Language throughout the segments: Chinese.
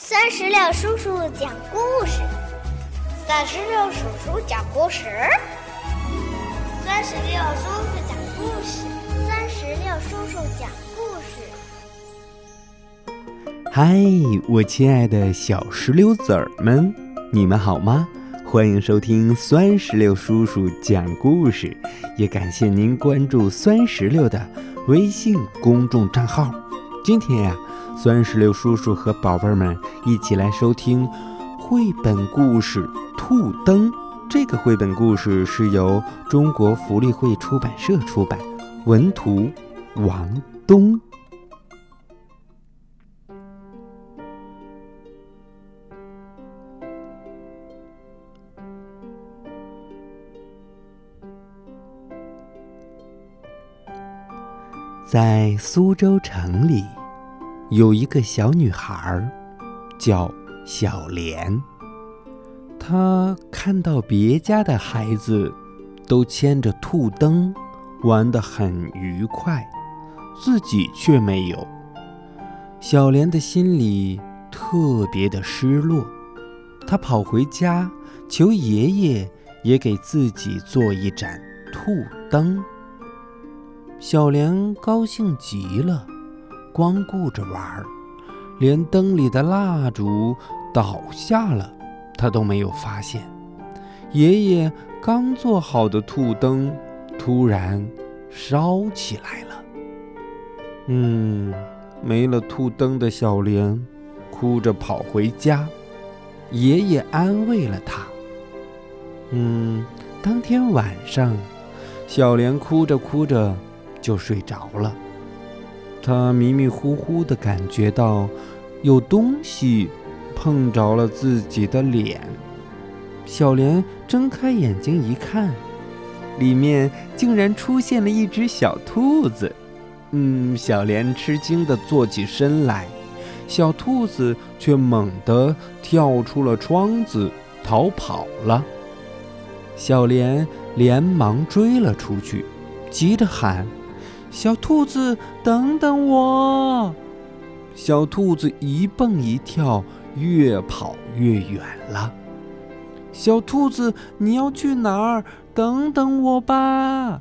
三十六叔叔讲故事，三十六叔叔讲故事，三十六叔叔讲故事，三十六叔叔讲故事。嗨，我亲爱的小石榴籽儿们，你们好吗？欢迎收听酸石榴叔叔讲故事，也感谢您关注酸石榴的微信公众账号。今天呀。酸石榴叔叔和宝贝们一起来收听绘本故事《兔灯》。这个绘本故事是由中国福利会出版社出版，文图王东。在苏州城里。有一个小女孩，叫小莲。她看到别家的孩子都牵着兔灯，玩得很愉快，自己却没有。小莲的心里特别的失落。她跑回家，求爷爷也给自己做一盏兔灯。小莲高兴极了。光顾着玩儿，连灯里的蜡烛倒下了，他都没有发现。爷爷刚做好的兔灯突然烧起来了。嗯，没了兔灯的小莲哭着跑回家，爷爷安慰了他。嗯，当天晚上，小莲哭着哭着就睡着了。他迷迷糊糊地感觉到，有东西碰着了自己的脸。小莲睁开眼睛一看，里面竟然出现了一只小兔子。嗯，小莲吃惊地坐起身来，小兔子却猛地跳出了窗子逃跑了。小莲连忙追了出去，急着喊。小兔子，等等我！小兔子一蹦一跳，越跑越远了。小兔子，你要去哪儿？等等我吧！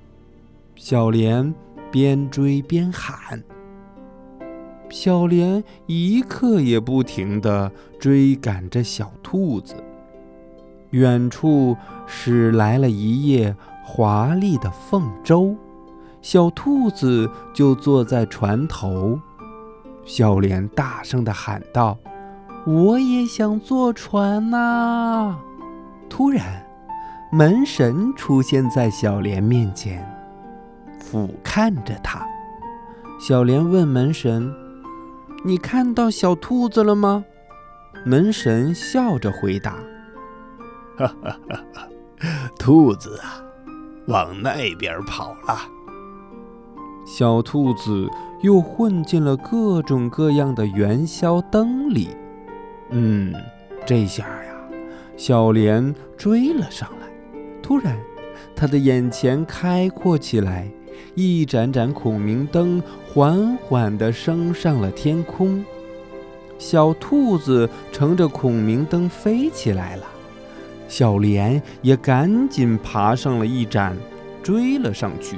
小莲边追边喊。小莲一刻也不停地追赶着小兔子。远处驶来了一叶华丽的凤舟。小兔子就坐在船头，小莲大声地喊道：“我也想坐船呐！”突然，门神出现在小莲面前，俯瞰着她。小莲问门神：“你看到小兔子了吗？”门神笑着回答：“哈哈哈哈，兔子啊，往那边跑了。”小兔子又混进了各种各样的元宵灯里。嗯，这下呀，小莲追了上来。突然，他的眼前开阔起来，一盏盏孔明灯缓缓地升上了天空。小兔子乘着孔明灯飞起来了，小莲也赶紧爬上了一盏，追了上去。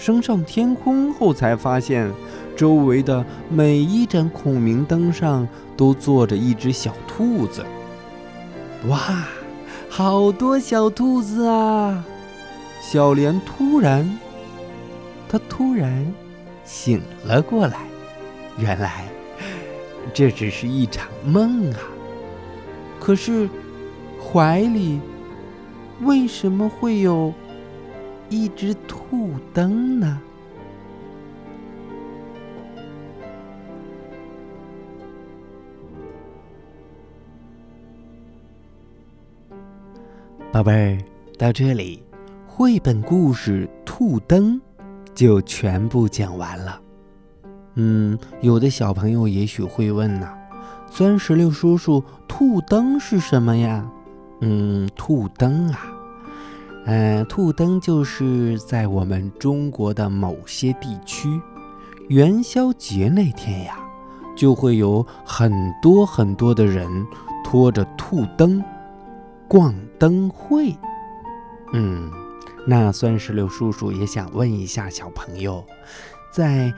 升上天空后，才发现周围的每一盏孔明灯上都坐着一只小兔子。哇，好多小兔子啊！小莲突然，她突然醒了过来。原来这只是一场梦啊！可是怀里为什么会有？一只兔灯呢，宝贝儿，到这里，绘本故事《兔灯》就全部讲完了。嗯，有的小朋友也许会问呢，钻石榴叔叔，兔灯是什么呀？嗯，兔灯啊。嗯，兔灯就是在我们中国的某些地区，元宵节那天呀，就会有很多很多的人拖着兔灯逛灯会。嗯，那酸石榴叔叔也想问一下小朋友，在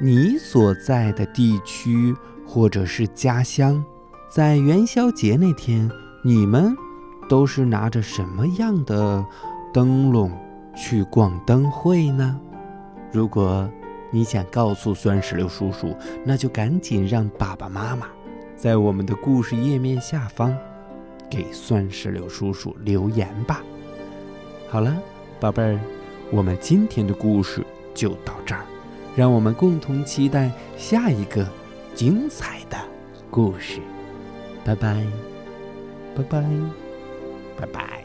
你所在的地区或者是家乡，在元宵节那天，你们都是拿着什么样的灯笼去逛灯会呢？如果你想告诉酸石榴叔叔，那就赶紧让爸爸妈妈在我们的故事页面下方给酸石榴叔叔留言吧。好了，宝贝儿，我们今天的故事就到这儿，让我们共同期待下一个精彩的故事。拜拜，拜拜，拜拜。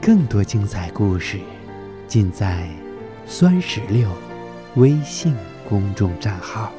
更多精彩故事尽在酸石榴微信公众账号。